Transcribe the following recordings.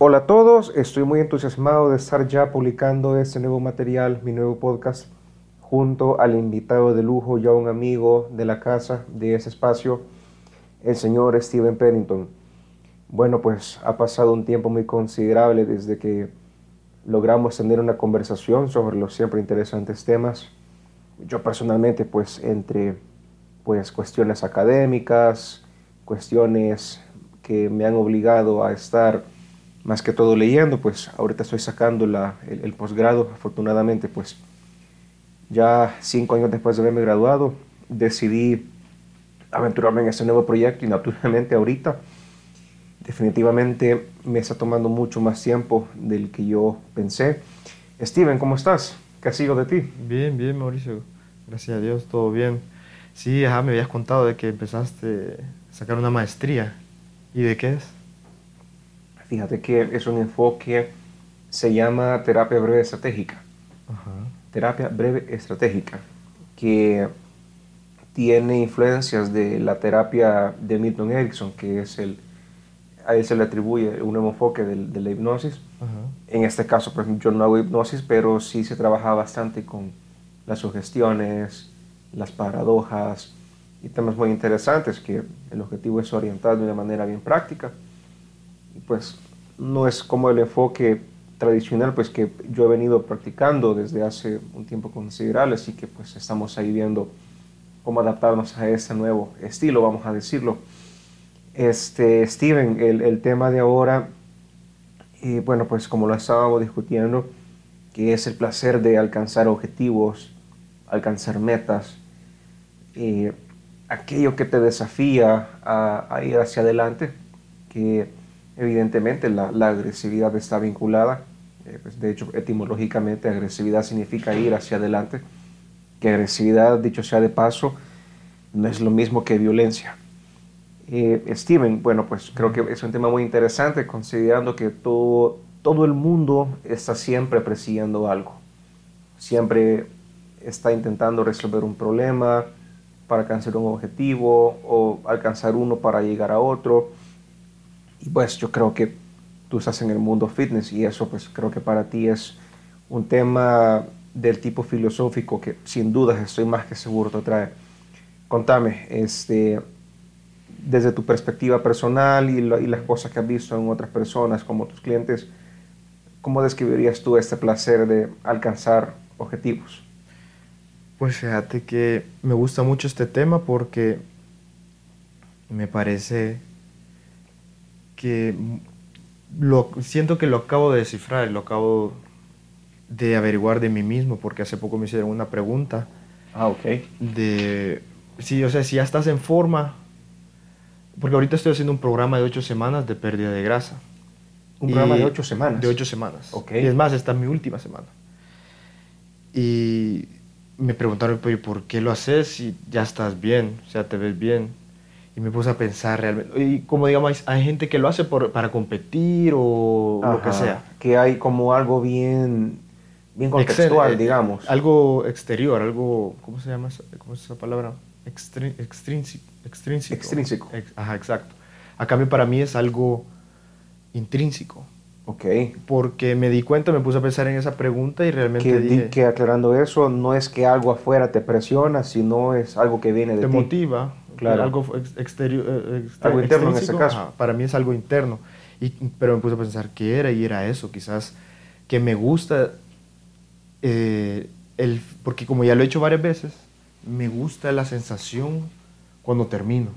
Hola a todos, estoy muy entusiasmado de estar ya publicando este nuevo material, mi nuevo podcast, junto al invitado de lujo, ya un amigo de la casa, de ese espacio, el señor Steven Pennington. Bueno, pues ha pasado un tiempo muy considerable desde que logramos tener una conversación sobre los siempre interesantes temas. Yo personalmente, pues entre pues cuestiones académicas, cuestiones que me han obligado a estar más que todo leyendo, pues ahorita estoy sacando la, el, posgrado, afortunadamente, pues ya cinco años después de haberme graduado, decidí aventurarme en este nuevo proyecto y naturalmente ahorita definitivamente me está tomando mucho más tiempo del que yo pensé. Steven, ¿cómo estás? ¿Qué ha sido de ti? Bien, bien, Mauricio. Gracias a Dios, todo bien. Sí, ajá, me habías contado de que empezaste a sacar una maestría. ¿Y de qué es? Fíjate que es un enfoque, se llama terapia breve estratégica. Terapia breve estratégica, que tiene influencias de la terapia de Milton Erickson, que es el, a él se le atribuye un nuevo enfoque de, la hipnosis. En este caso, por ejemplo, yo no hago hipnosis, pero sí se trabaja bastante con las sugestiones, las paradojas y temas muy interesantes que el objetivo es orientar de una manera bien práctica pues no es como el enfoque tradicional pues que yo he venido practicando desde hace un tiempo considerable, así que pues estamos ahí viendo cómo adaptarnos a ese nuevo estilo, vamos a decirlo. Este, Steven, el, tema de ahora, y bueno, pues como lo estábamos discutiendo, que es el placer de alcanzar objetivos, alcanzar metas, aquello que te desafía a, a ir hacia adelante, que Evidentemente la, agresividad está vinculada, eh, pues, de hecho etimológicamente agresividad significa ir hacia adelante, que agresividad, dicho sea de paso, no es lo mismo que violencia. Eh, Steven, bueno, pues creo que es un tema muy interesante considerando que todo, todo el mundo está siempre persiguiendo algo, siempre está intentando resolver un problema para alcanzar un objetivo o alcanzar uno para llegar a otro y pues yo creo que tú estás en el mundo fitness y eso pues creo que para ti es un tema del tipo filosófico que sin dudas estoy más que seguro te trae. Contame, este, desde tu perspectiva personal y, y, las cosas que has visto en otras personas como tus clientes, ¿cómo describirías tú este placer de alcanzar objetivos? Pues fíjate que me gusta mucho este tema porque me parece que lo, siento que lo acabo de descifrar, lo acabo de averiguar de mí mismo, porque hace poco me hicieron una pregunta. Ah, ok. De, sí, o sea, si ya estás en forma, porque ahorita estoy haciendo un programa de ocho semanas de pérdida de grasa. ¿Un programa de ocho semanas? De ocho semanas. Ok. Y es más, esta es mi última semana. Y me preguntaron, ¿por qué lo haces si ya estás bien? O sea, te ves bien y me puse a pensar realmente. Y como digamos, hay gente que lo hace por, para competir o lo que sea. Que hay como algo bien, bien contextual, eh, digamos. Algo exterior, algo, ¿cómo se llama ¿cómo es esa palabra? extrínseco. Extrínseco. ajá, exacto. A cambio, para mí es algo intrínseco. Ok. Porque me di cuenta, me puse a pensar en esa pregunta y realmente que, dije... Que aclarando eso, no es que algo afuera te presiona, sino es algo que viene de ti. Te motiva claro. algo exterior. Eh, algo interno en ese caso. para mí es algo interno. Y, pero me puse a pensar qué era y era eso, quizás que me gusta, eh, el, porque como ya lo he hecho varias veces, me gusta la sensación cuando termino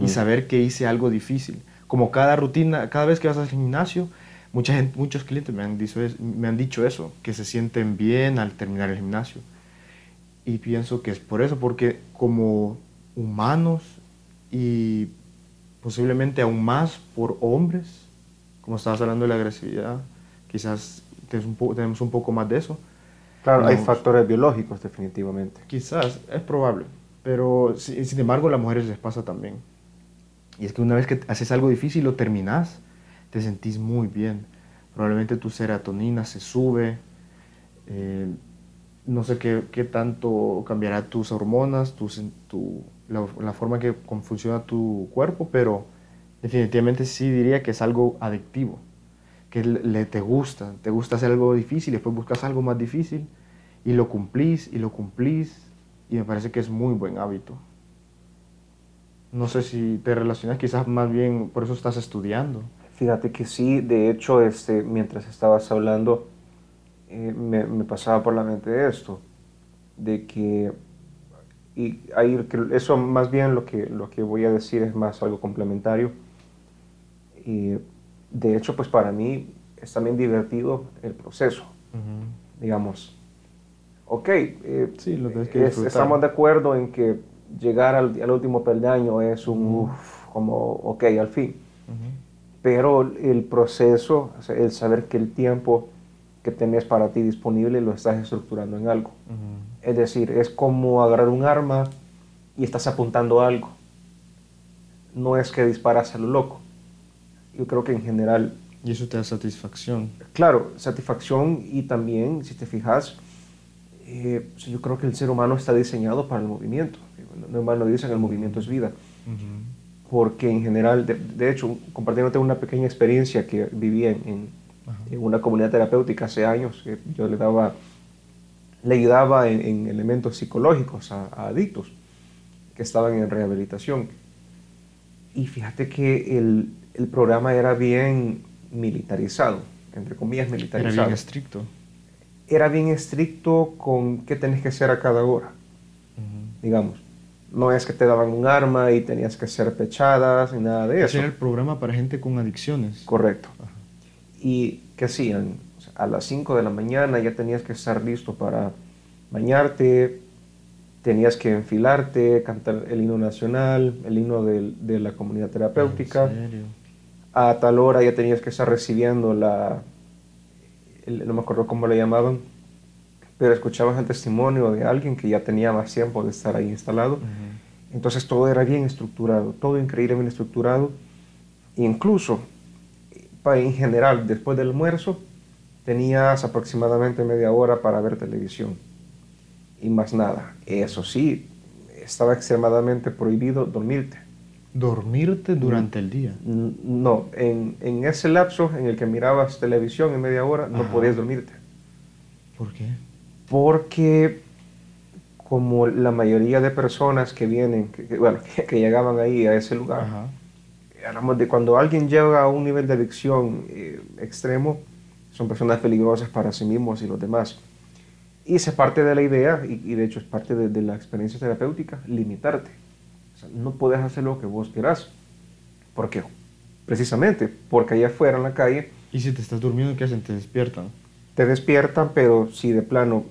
y saber que hice algo difícil. Como cada rutina, cada vez que vas al gimnasio, mucha gente, muchos clientes me han, dicho, me han dicho eso, que se sienten bien al terminar el gimnasio. Y pienso que es por eso, porque como humanos y posiblemente aún más por hombres, como estabas hablando de la agresividad, quizás tenemos un, poco más de eso. Claro, hay factores biológicos definitivamente. Quizás, es probable, pero sin embargo a las mujeres les pasa también. Y es que una vez que haces algo difícil lo terminas, te sentís muy bien. Probablemente tu serotonina se sube, eh, no sé qué, qué, tanto cambiará tus hormonas, tu, tu la, forma que funciona tu cuerpo, pero definitivamente sí diría que es algo adictivo, que le, te gusta, te gusta hacer algo difícil, después buscas algo más difícil y lo cumplís y lo cumplís y me parece que es muy buen hábito. No sé si te relacionas, quizás más bien por eso estás estudiando. Fíjate que sí, de hecho, este, mientras estabas hablando, eh, me, me, pasaba por la mente esto, de que, y ahí, eso más bien lo que, lo que voy a decir es más algo complementario. Y de hecho, pues para mí es también divertido el proceso, digamos. Ok, eh, sí, lo que estamos de acuerdo en que llegar al, al último peldaño es un, como, ok, al fin. Pero el proceso, el saber que el tiempo que tenés para ti disponible lo estás estructurando en algo. Es decir, es como agarrar un arma y estás apuntando algo. No es que disparas a lo loco. Yo creo que en general... Y eso te da satisfacción. Claro, satisfacción y también, si te fijas, eh, yo creo que el ser humano está diseñado para el movimiento. No dicen el movimiento es vida. Porque en general, de, hecho, compartiéndote una pequeña experiencia que viví en, en, una comunidad terapéutica hace años, que yo le daba, le ayudaba en, elementos psicológicos a, adictos que estaban en rehabilitación. Y fíjate que el, el programa era bien militarizado, entre comillas militarizado. Era bien estricto. Era bien estricto con qué tenés que hacer a cada hora, digamos. No es que te daban un arma y tenías que hacer pechadas ni nada de eso. Era el programa para gente con adicciones. Correcto. ¿Y qué hacían? A las 5 de la mañana ya tenías que estar listo para bañarte, tenías que enfilarte, cantar el himno nacional, el himno de, de la comunidad terapéutica. ¿En serio? A tal hora ya tenías que estar recibiendo la, no me acuerdo cómo le llamaban, pero escuchabas el testimonio de alguien que ya tenía más tiempo de estar ahí instalado. Entonces todo era bien estructurado, todo increíblemente estructurado. Incluso, en general, después del almuerzo, tenías aproximadamente media hora para ver televisión. Y más nada. Eso sí, estaba extremadamente prohibido dormirte. ¿Dormirte durante el día? No, en, en, ese lapso en el que mirabas televisión en media hora, no podías dormirte. ¿Por qué? porque como la mayoría de personas que vienen, que, bueno, que, llegaban ahí a ese lugar, de cuando alguien llega a un nivel de adicción eh, extremo, son personas peligrosas para sí mismos y los demás. Y es parte de la idea, y, de hecho es parte de, la experiencia terapéutica, limitarte. no puedes hacer lo que vos querás. ¿Por qué? Precisamente porque allá afuera en la calle... ¿Y si te estás durmiendo, qué hacen? ¿Te despiertan? Te despiertan, pero si de plano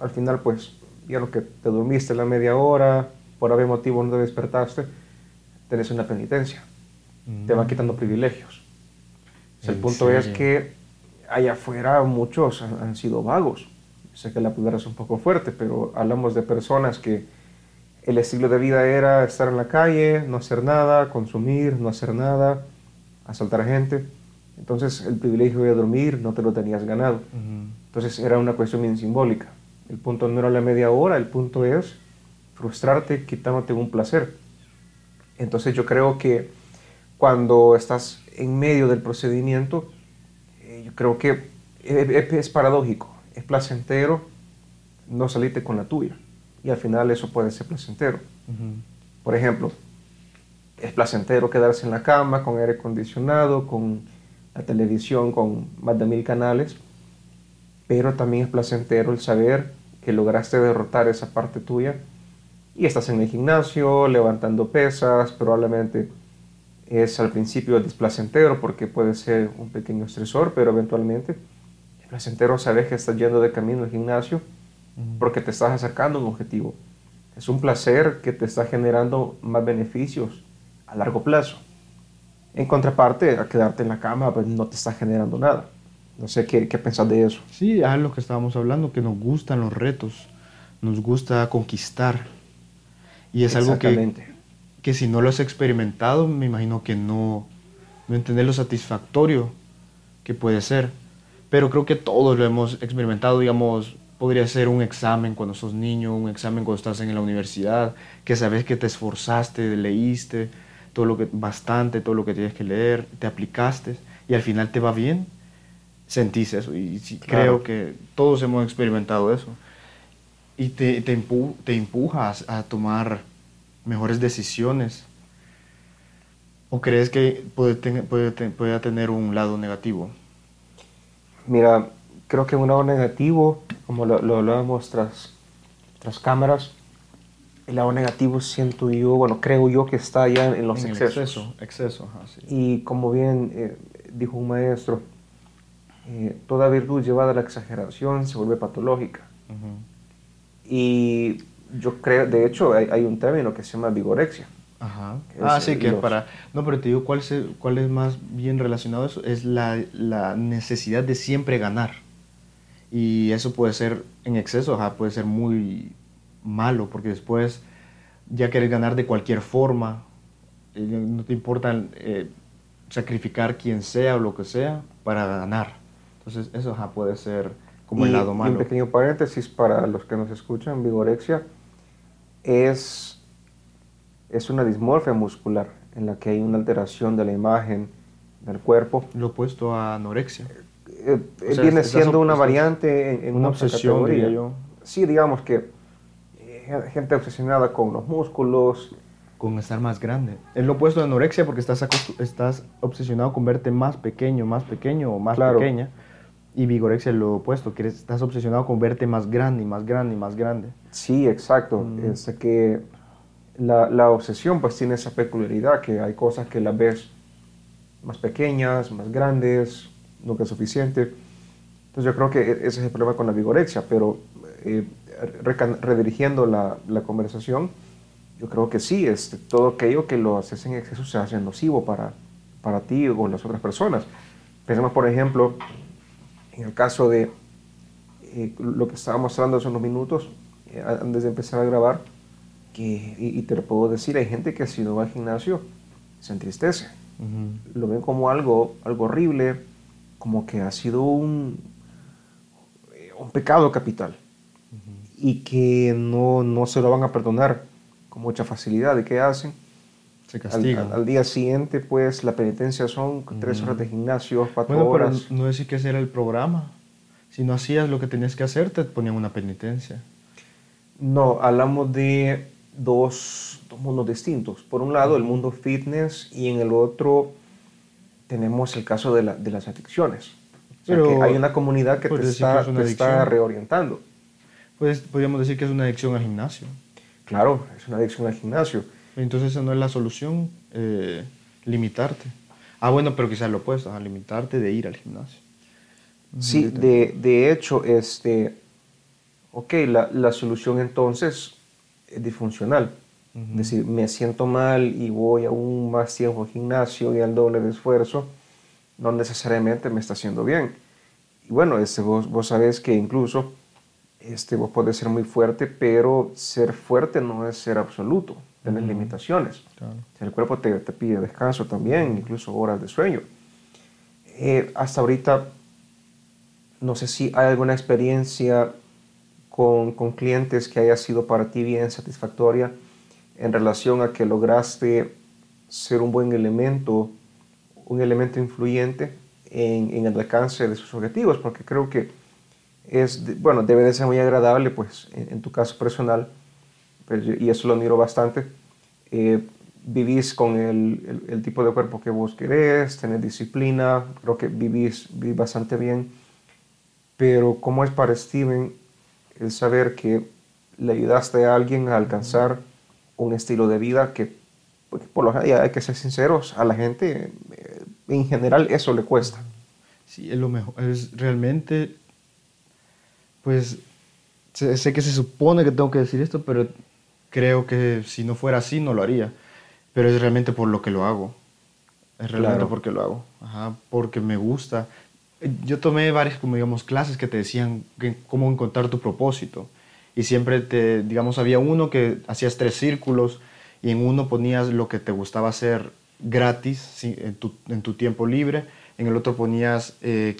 al final pues ya lo que te dormiste la media hora, por algún motivo no te despertaste, tenés una penitencia. Te van mm. quitando privilegios. el punto es que allá afuera muchos han, sido vagos. Sé que la palabra es un poco fuerte, pero hablamos de personas que el estilo de vida era estar en la calle, no hacer nada, consumir, no hacer nada, asaltar a gente. Entonces el privilegio de dormir no te lo tenías ganado. Entonces era una cuestión bien simbólica. El punto no era la media hora, el punto es frustrarte quitándote un placer. Entonces yo creo que cuando estás en medio del procedimiento, yo creo que es, paradójico, es placentero no salirte con la tuya. Y al final eso puede ser placentero. Por ejemplo, es placentero quedarse en la cama con aire acondicionado, con la televisión, con más de mil canales, pero también es placentero el saber que lograste derrotar esa parte tuya y estás en el gimnasio levantando pesas, probablemente es al principio desplacentero porque puede ser un pequeño estresor, pero eventualmente es placentero saber que estás yendo de camino al gimnasio porque te estás acercando a un objetivo. Es un placer que te está generando más beneficios a largo plazo. En contraparte, a quedarte en la cama pues no te está generando nada. No sé qué, qué pensás de eso. Sí, es lo que estábamos hablando, que nos gustan los retos, nos gusta conquistar. Y es algo que, que si no lo has experimentado, me imagino que no, no entender lo satisfactorio que puede ser. Pero creo que todos lo hemos experimentado, digamos, podría ser un examen cuando sos niño, un examen cuando estás en la universidad, que sabes que te esforzaste, leíste todo lo que bastante, todo lo que tienes que leer, te aplicaste y al final te va bien sentís eso. Y sí, creo que todos hemos experimentado eso. Y te, te, empu te empujas a tomar mejores decisiones. ¿O crees que puede, puede, puede tener un lado negativo? Mira, creo que un lado negativo, como lo, lo hablábamos tras, tras cámaras, el lado negativo siento yo, bueno, creo yo que está ya en los excesos. exceso, Y como bien eh, dijo un maestro, eh, toda virtud llevada a la exageración se vuelve patológica. Y yo creo, de hecho, hay, un término que se llama vigorexia. Ajá. Ah, sí, que para... No, pero te digo, ¿cuál, ¿cuál es más bien relacionado a eso? Es la, la, necesidad de siempre ganar. Y eso puede ser en exceso, ajá, puede ser muy malo, porque después ya quieres ganar de cualquier forma, eh, no te importa eh, sacrificar quien sea o lo que sea para ganar. Entonces eso ajá, puede ser como el lado malo. un pequeño paréntesis para los que nos escuchan, vigorexia es, es una dismorfia muscular en la que hay una alteración de la imagen del cuerpo. Lo opuesto a anorexia. Eh, viene siendo una variante en, una, obsesión, diría yo. Sí, digamos que gente obsesionada con los músculos. Con estar más grande. Es lo opuesto de anorexia porque estás, estás obsesionado con verte más pequeño, más pequeño o más pequeña. Y vigorexia es lo opuesto, que estás obsesionado con verte más grande y más grande y más grande. Sí, exacto. Mm. Es que la, la, obsesión pues tiene esa peculiaridad que hay cosas que las ves más pequeñas, más grandes, nunca es suficiente. Entonces yo creo que e-, ese es el problema con la vigorexia, pero eh, redirigiendo la, la, conversación, yo creo que sí, este, todo aquello que lo haces en exceso se hace nocivo para, para ti o las otras personas. Pensemos, por ejemplo, en el caso de eh, lo que estábamos hablando hace unos minutos, eh, antes de empezar a grabar, que, y, te lo puedo decir, hay gente que si no va al gimnasio se entristece. Lo ven como algo, algo horrible, como que ha sido un, un pecado capital y que no, no, se lo van a perdonar con mucha facilidad. ¿Y qué hacen? Se castigan. Al, día siguiente, pues, la penitencia son tres horas de gimnasio, cuatro bueno, horas. Pero no decir que ese era el programa. Si no hacías lo que tenías que hacer, te ponían una penitencia. No, hablamos de dos, dos mundos distintos. Por un lado, el mundo fitness y en el otro tenemos el caso de, la, de las adicciones. Pero hay una comunidad que te está, te está reorientando. Pues podríamos decir que es una adicción al gimnasio. Claro, es una adicción al gimnasio. Entonces esa no es la solución, eh, limitarte. Ah, bueno, pero quizás lo opuesto, a limitarte de ir al gimnasio. Sí, de, de hecho, este, ok, la, la, solución entonces es disfuncional. Es decir, me siento mal y voy aún más tiempo al gimnasio y al doble de esfuerzo, no necesariamente me está haciendo bien. Y bueno, este, vos, vos sabés que incluso este, vos podés ser muy fuerte, pero ser fuerte no es ser absoluto, tener limitaciones. El cuerpo te, te, pide descanso también, incluso horas de sueño. Eh, hasta ahorita, no sé si hay alguna experiencia con, con, clientes que haya sido para ti bien satisfactoria en relación a que lograste ser un buen elemento, un elemento influyente en, en el alcance de sus objetivos, porque creo que es, bueno, debe de ser muy agradable, pues, en, tu caso personal, y eso lo admiro bastante. Eh, vivís con el, el, tipo de cuerpo que vos querés, tenés disciplina, creo que vivís, vivís bastante bien, pero ¿cómo es para Steven el saber que le ayudaste a alguien a alcanzar un estilo de vida que, pues, por lo general, hay que ser sinceros, a la gente eh, en general eso le cuesta? Sí, es lo mejor, es realmente pues sé, que se supone que tengo que decir esto, pero creo que si no fuera así no lo haría. Pero es realmente por lo que lo hago. Es realmente porque lo hago. Ajá, porque me gusta. Yo tomé varias, como digamos, clases que te decían cómo encontrar tu propósito. Y siempre te, digamos, había uno que hacías tres círculos y en uno ponías lo que te gustaba hacer gratis en, tu, en tu tiempo libre. En el otro ponías eh,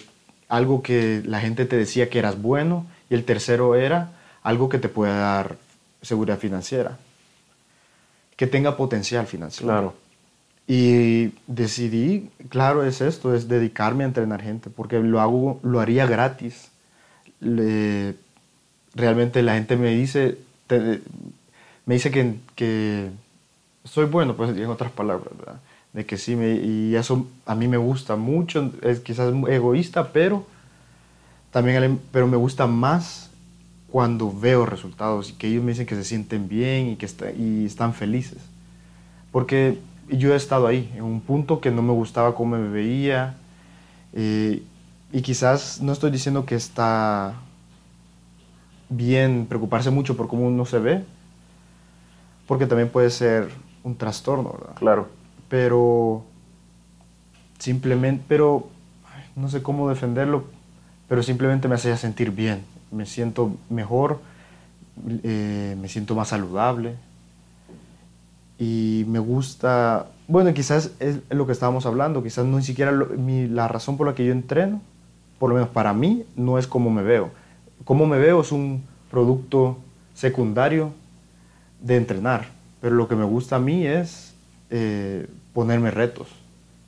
algo que la gente te decía que eras bueno y el tercero era algo que te pueda dar seguridad financiera, que tenga potencial financiero. Claro. Y decidí, claro, es esto, es dedicarme a entrenar gente, porque lo hago, lo haría gratis. realmente la gente me dice, me dice que, que, soy bueno, pues en otras palabras, ¿verdad? De que sí, me, y eso a mí me gusta mucho, es quizás egoísta, pero también, pero me gusta más cuando veo resultados y que ellos me dicen que se sienten bien y que y están felices. Porque yo he estado ahí, en un punto que no me gustaba cómo me veía. Eh, y quizás no estoy diciendo que está bien preocuparse mucho por cómo uno se ve, porque también puede ser un trastorno, ¿verdad? Claro. Pero simplemente, pero no sé cómo defenderlo, pero simplemente me hacía sentir bien, me siento mejor, eh, me siento más saludable, y me gusta, bueno, quizás es lo que estábamos hablando, quizás no ni siquiera la razón por la que yo entreno, por lo menos para mí, no es cómo me veo. Cómo me veo es un producto secundario de entrenar, pero lo que me gusta a mí es eh, ponerme retos.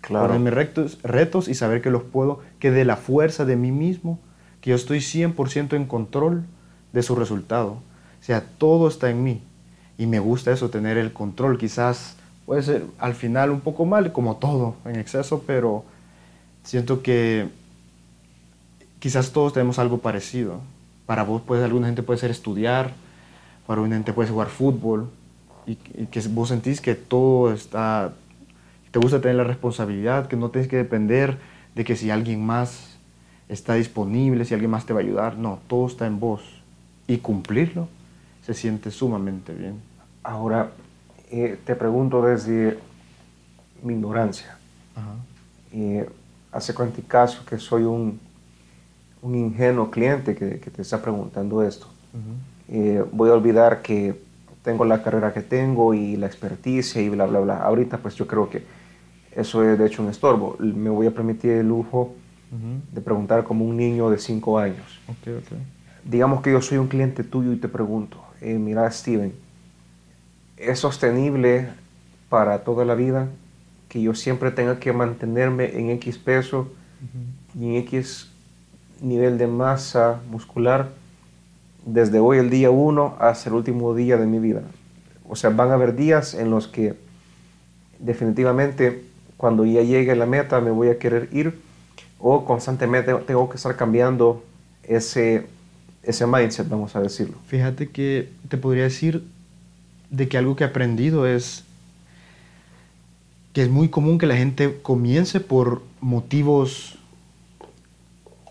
Claro. Ponerme retos, retos y saber que los puedo, que de la fuerza de mí mismo, que yo estoy 100% en control de su resultado. O sea, todo está en mí y me gusta eso, tener el control. Quizás puede ser al final un poco mal, como todo en exceso, pero siento que quizás todos tenemos algo parecido. Para vos, puede, alguna gente puede ser estudiar, para una gente puede ser jugar fútbol, y, que vos sentís que todo está, te gusta tener la responsabilidad, que no tienes que depender de que si alguien más está disponible, si alguien más te va a ayudar. No, todo está en vos. Y cumplirlo se siente sumamente bien. Ahora, eh, te pregunto desde mi ignorancia. Eh, hace cuánto caso que soy un, un ingenuo cliente que, que, te está preguntando esto. Eh, voy a olvidar que tengo la carrera que tengo y la experticia y bla, bla, bla. Ahorita pues yo creo que eso es de hecho un estorbo. Me voy a permitir el lujo de preguntar como un niño de 5 años. Okay, okay. Digamos que yo soy un cliente tuyo y te pregunto, eh, mira Steven, ¿es sostenible para toda la vida que yo siempre tenga que mantenerme en X peso y en X nivel de masa muscular desde hoy el día 1 hasta el último día de mi vida? O sea, van a haber días en los que definitivamente cuando ya llegue la meta me voy a querer ir o constantemente tengo que estar cambiando ese ese mindset, vamos a decirlo. Fíjate que te podría decir de que algo que he aprendido es que es muy común que la gente comience por motivos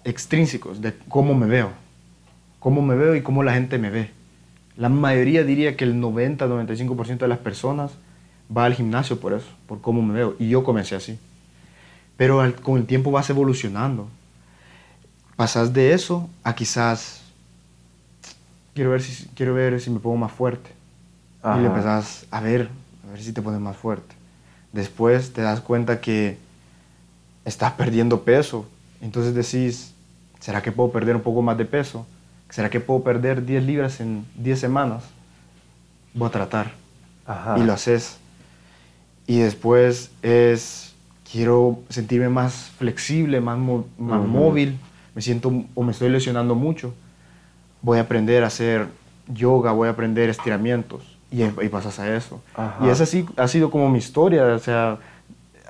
extrínsecos de cómo me veo, cómo me veo y cómo la gente me ve. La mayoría diría que el 90-95% de las personas va al gimnasio por eso, por cómo me veo. Y yo comencé así. Pero con el tiempo vas evolucionando. Pasas de eso a quizás quiero ver si, quiero ver si me pongo más fuerte. Y le empezás a ver, a ver si te pones más fuerte. Después te das cuenta que estás perdiendo peso. Entonces decís, ¿será que puedo perder un poco más de peso? ¿Será que puedo perder 10 libras en 10 semanas? Voy a tratar. Y lo haces. Y después es, quiero sentirme más flexible, más, más móvil. Me siento o me estoy lesionando mucho voy a aprender a hacer yoga, voy a aprender estiramientos. Y, y pasas a eso. Y esa sí ha sido como mi historia, o sea,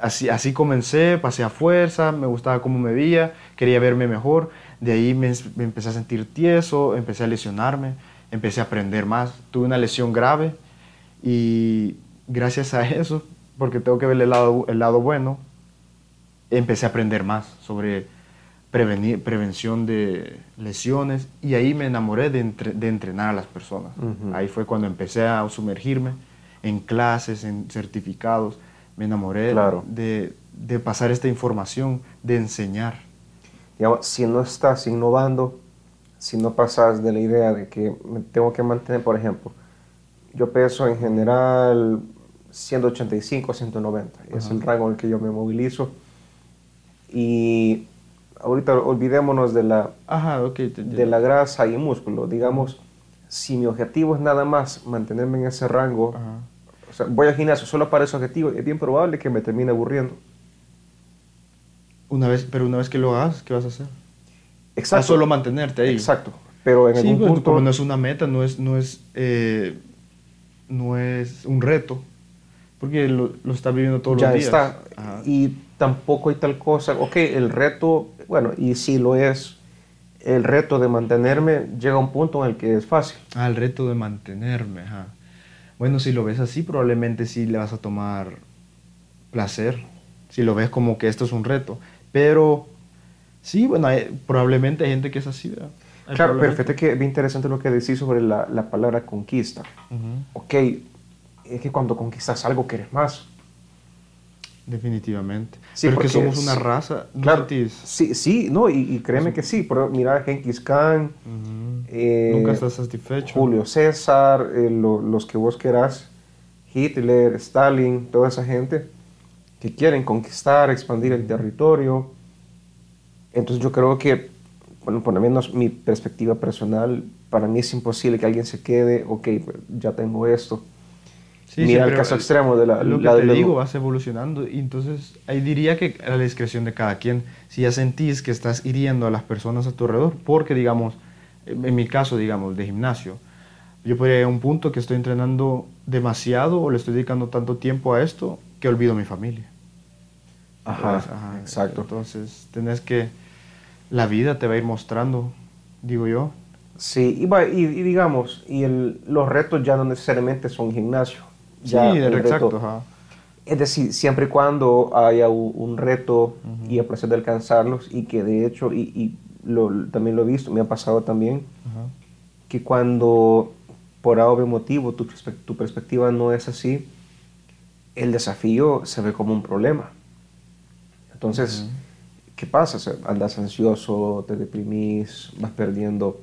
así, así comencé, pasé a fuerza, me gustaba cómo me veía, quería verme mejor. De ahí me, empecé a sentir tieso, empecé a lesionarme, empecé a aprender más. Tuve una lesión grave y gracias a eso, porque tengo que ver el lado, el lado bueno, empecé a aprender más sobre prevenir, prevención de lesiones y ahí me enamoré de, de entrenar a las personas. Ahí fue cuando empecé a sumergirme en clases, en certificados, me enamoré de, de, pasar esta información, de enseñar. si no estás innovando, si no pasas de la idea de que me tengo que mantener, por ejemplo, yo peso en general 185 a 190, es el rango en el que yo me movilizo y ahorita olvidémonos de la, de la grasa y músculo. Digamos, si mi objetivo es nada más mantenerme en ese rango, O sea, voy al gimnasio solo para ese objetivo, es bien probable que me termine aburriendo. Una vez, pero una vez que lo hagas, ¿qué vas a hacer? Exacto. A solo mantenerte ahí. Exacto. Pero en Sí, algún pues, punto... como no es una meta, no es, no es, eh, no es un reto, porque lo, lo estás viviendo todos ya los días. está. Ajá. Y tampoco hay tal cosa. Ok, el reto, bueno, y si lo es, el reto de mantenerme llega a un punto en el que es fácil. Ah, el reto de mantenerme, ajá. Bueno, si lo ves así, probablemente sí le vas a tomar placer. Si lo ves como que esto es un reto. Pero sí, bueno, hay- probablemente hay gente que es así, ¿verdad? Hay Claro, pero probablemente. fíjate que es bien interesante lo que decís sobre la, la palabra conquista. Ok, es que cuando conquistas algo quieres más. Definitivamente. Sí, pero que porque somos una raza. ¿no Claro, sí, sí, no, y, y créeme que sí. Pero mira, Genghis Khan, Ujú. eh, Nunca estás satisfecho. Julio César, eh, lo- los que vos querás, Hitler, Stalin, toda esa gente que quieren conquistar, expandir el territorio. Entonces yo creo que, bueno, por lo menos mi perspectiva personal, para mí es imposible que alguien se quede, ok, ya tengo esto. Sí, Mira sí, el caso extremo de la... Lo que la- te la- digo, vas evolucionando y entonces ahí diría que a la discreción de cada quien, si ya sentís que estás hiriendo a las personas a tu alrededor, porque digamos, en mi caso, digamos, de gimnasio, yo podría llegar a un punto que estoy entrenando demasiado o le estoy dedicando tanto tiempo a esto que olvido mi familia. Ajá, Entonces, ajá, exacto. Entonces, tenés que, la vida te va a ir mostrando, digo yo. Sí, y, y- y digamos, y el- los retos ya no necesariamente son gimnasio. Sí, Ya el exacto. reto- ajá. Es decir, siempre y cuando haya un reto Ujú. y el placer de alcanzarlos, y que de hecho, y, y lo- también lo he visto, me ha pasado también, Ajá. que cuando por algún motivo tu, tu perspectiva no es así, el desafío se ve como un problema. Entonces, Ujú. ¿qué pasa? O sea, andas ansioso, te deprimís, vas perdiendo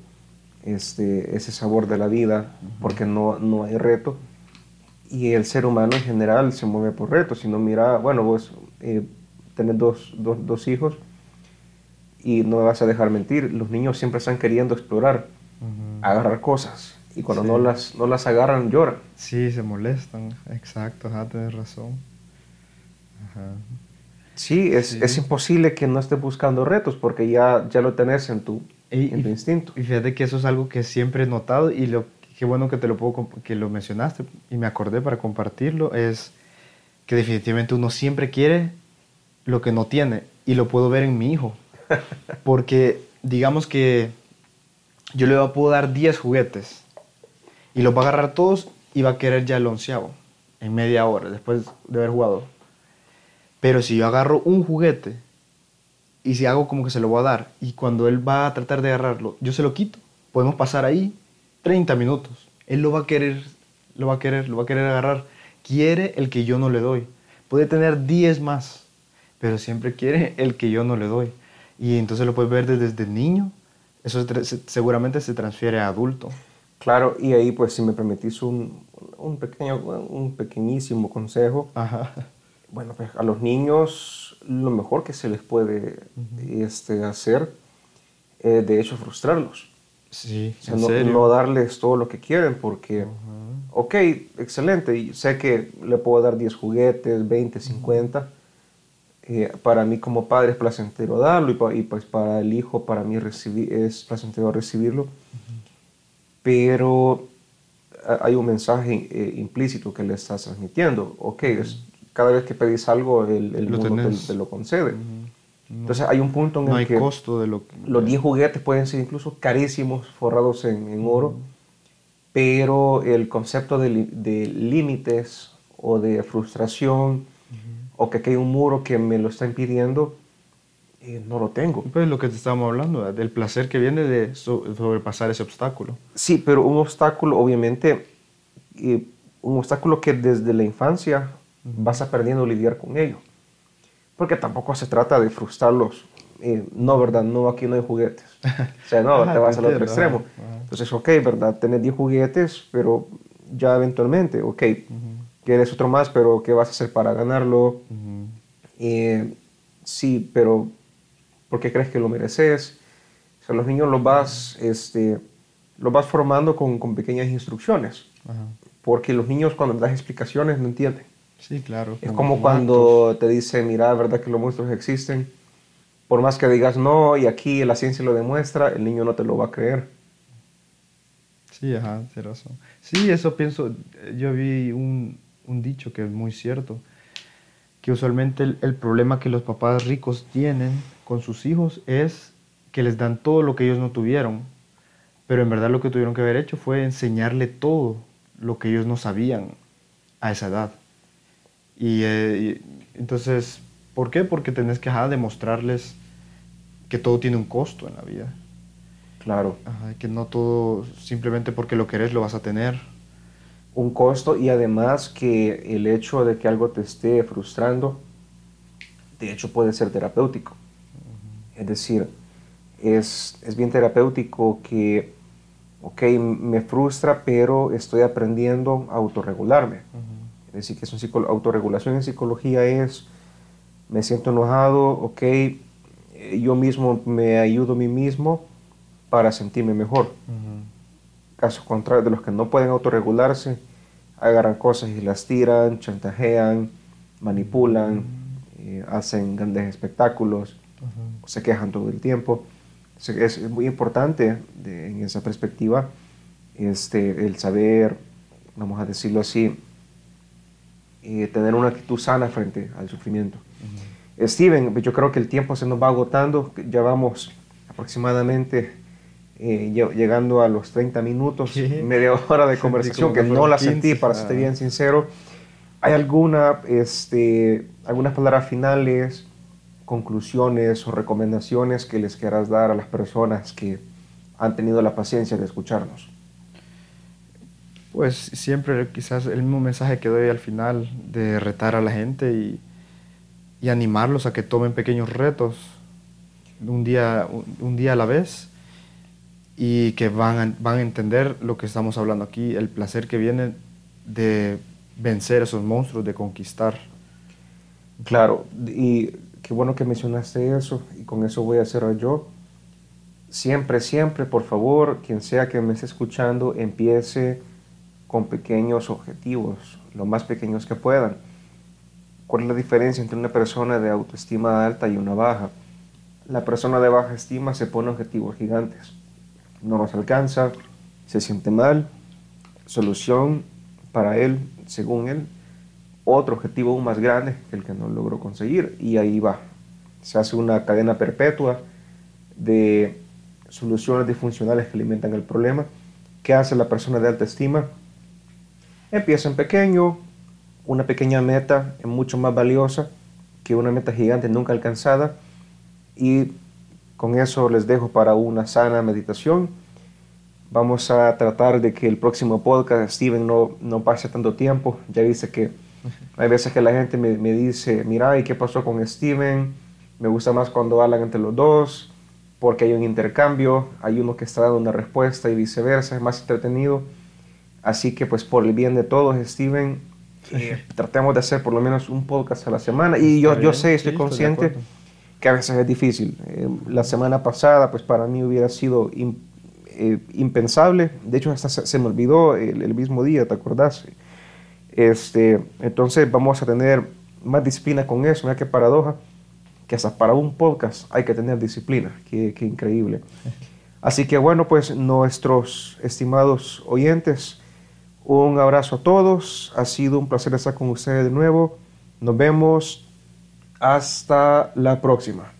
este, ese sabor de la vida porque no, no hay reto. Y el ser humano en general se mueve por retos. Si no, mira, bueno, vos eh, tenés dos, dos, dos hijos y no me vas a dejar mentir, los niños siempre están queriendo explorar, Ujú. agarrar cosas. Y cuando Sí. no, las, no las agarran, lloran. Sí, se molestan, exacto, ajá, tienes razón. Ajá. Sí, es, Sí. es imposible que no estés buscando retos porque ya, ya lo tenés en tu, Y- en tu instinto. Y fíjate que eso es algo que siempre he notado y lo, qué bueno que te lo puedo que lo mencionaste y me acordé para compartirlo es que definitivamente uno siempre quiere lo que no tiene y lo puedo ver en mi hijo. Porque digamos que yo le puedo dar 10 juguetes y los va a agarrar todos y va a querer ya el onceavo en media hora después de haber jugado. Pero si yo agarro un juguete y si hago como que se lo voy a dar y cuando él va a tratar de agarrarlo, yo se lo quito, podemos pasar ahí 30 minutos. Él lo va a querer, lo va a querer, lo va a querer agarrar. Quiere el que yo no le doy. Puede tener 10 más, pero siempre quiere el que yo no le doy. Y entonces lo puedes ver desde, desde niño. Eso se seguramente se transfiere a adulto. Claro, y ahí pues si me permitís un, un pequeño, un pequeñísimo consejo, Ajá. bueno, pues a los niños lo mejor que se les puede este, hacer es de hecho frustrarlos. Sí, O sea, en no, serio. no darles todo lo que quieren porque, ok, excelente, y sé que le puedo dar 10 juguetes, 20, 50. eh, para mí como padre es placentero darlo y, pa- y, pues para el hijo, para mí recibir, es placentero recibirlo. Pero a- hay un mensaje eh, implícito que le estás transmitiendo. Ok, es, cada vez que pedís algo, el, el Lo mundo te, te lo concede. Entonces hay un punto en no el hay que costo de lo los 10 juguetes pueden ser incluso carísimos, forrados en, en oro, pero el concepto de, de límites o de frustración o que aquí hay un muro que me lo está impidiendo, eh, no lo tengo. Pues lo que te estábamos hablando, ¿verdad? del placer que viene de so- sobrepasar ese obstáculo. Sí, pero un obstáculo, obviamente, eh, un obstáculo que desde la infancia vas aprendiendo a lidiar con ello. Porque tampoco se trata de frustrarlos. eh, no, ¿verdad? No, aquí no hay juguetes. O sea, no, te vas al otro extremo. Entonces, ok, ¿verdad? Tenés 10 juguetes, pero ya eventualmente, ok, quieres otro más, pero ¿qué vas a hacer para ganarlo? Eh, sí, pero ¿por qué crees que lo mereces? O sea, los niños los vas este, lo vas formando con, con pequeñas instrucciones. Porque los niños cuando les das explicaciones no entienden. Sí, claro. Es como cuando te dicen, mira, ¿verdad que los monstruos existen? Por más que digas no y aquí la ciencia lo demuestra, el niño no te lo va a creer. Sí, ajá, tienes razón. Sí, eso pienso. Yo vi un, un dicho que es muy cierto, que usualmente el, el, problema que los papás ricos tienen con sus hijos es que les dan todo lo que ellos no tuvieron, pero en verdad lo que tuvieron que haber hecho fue enseñarle todo lo que ellos no sabían a esa edad. Y, eh, entonces, ¿por qué? Porque tenés que demostrarles que todo tiene un costo en la vida. Claro. que no todo, simplemente porque lo querés, lo vas a tener. Un costo y además que el hecho de que algo te esté frustrando, de hecho puede ser terapéutico. Es decir, es, es bien terapéutico que ok, me frustra, pero estoy aprendiendo a autorregularme. Es decir, que es un autorregulación en psicología es, me siento enojado, ok, eh, yo mismo me ayudo a mí mismo para sentirme mejor. Caso contrario, de los que no pueden autorregularse, agarran cosas y las tiran, chantajean, manipulan, eh, hacen grandes espectáculos, se quejan todo el tiempo. Es muy importante en esa perspectiva este, el saber, vamos a decirlo así, eh, tener una actitud sana frente al sufrimiento. Steven, yo creo que el tiempo se nos va agotando, ya vamos aproximadamente eh, llegando a los 30 minutos, media hora de conversación, que no la sentí, para ser bien sincero. ¿Hay alguna, este, algunas palabras finales? conclusiones o recomendaciones que les quieras dar a las personas que han tenido la paciencia de escucharnos? Pues siempre quizás el mismo mensaje que doy al final de retar a la gente y, y animarlos a que tomen pequeños retos un día, un, día a la vez y que van a, van a entender lo que estamos hablando aquí, el placer que viene de vencer esos monstruos, de conquistar. Claro, y Qué bueno que mencionaste eso y con eso voy a cerrar yo. Siempre, siempre, por favor, quien sea que me esté escuchando, empiece con pequeños objetivos, lo más pequeños que puedan. ¿Cuál es la diferencia entre una persona de autoestima alta y una baja? La persona de baja estima se pone objetivos gigantes. No los alcanza, se siente mal, solución para él, según él, otro objetivo aún más grande que el que no logró conseguir y ahí va. Se hace una cadena perpetua de soluciones disfuncionales que alimentan el problema. ¿Qué hace la persona de alta estima? Empieza en pequeño, una pequeña meta es mucho más valiosa que una meta gigante nunca alcanzada y con eso les dejo para una sana meditación. Vamos a tratar de que el próximo podcast, Steven, no, no pase tanto tiempo. Ya dice que hay veces que la gente me, me, dice, mira, ¿y qué pasó con Steven? Me gusta más cuando hablan entre los dos, porque hay un intercambio, hay uno que está dando una respuesta y viceversa, es más entretenido. Así que pues por el bien de todos, Steven, eh, tratemos de hacer por lo menos un podcast a la semana. Y yo, yo sé, estoy consciente que a veces es difícil. Eh, la semana pasada pues para mí hubiera sido eh, impensable. De hecho, hasta se, me olvidó el, el, mismo día, ¿te acordás? Este, entonces vamos a tener más disciplina con eso. Mira qué paradoja, que hasta para un podcast hay que tener disciplina. Qué, qué increíble. Así que bueno, pues nuestros estimados oyentes, un abrazo a todos. Ha sido un placer estar con ustedes de nuevo. Nos vemos. Hasta la próxima.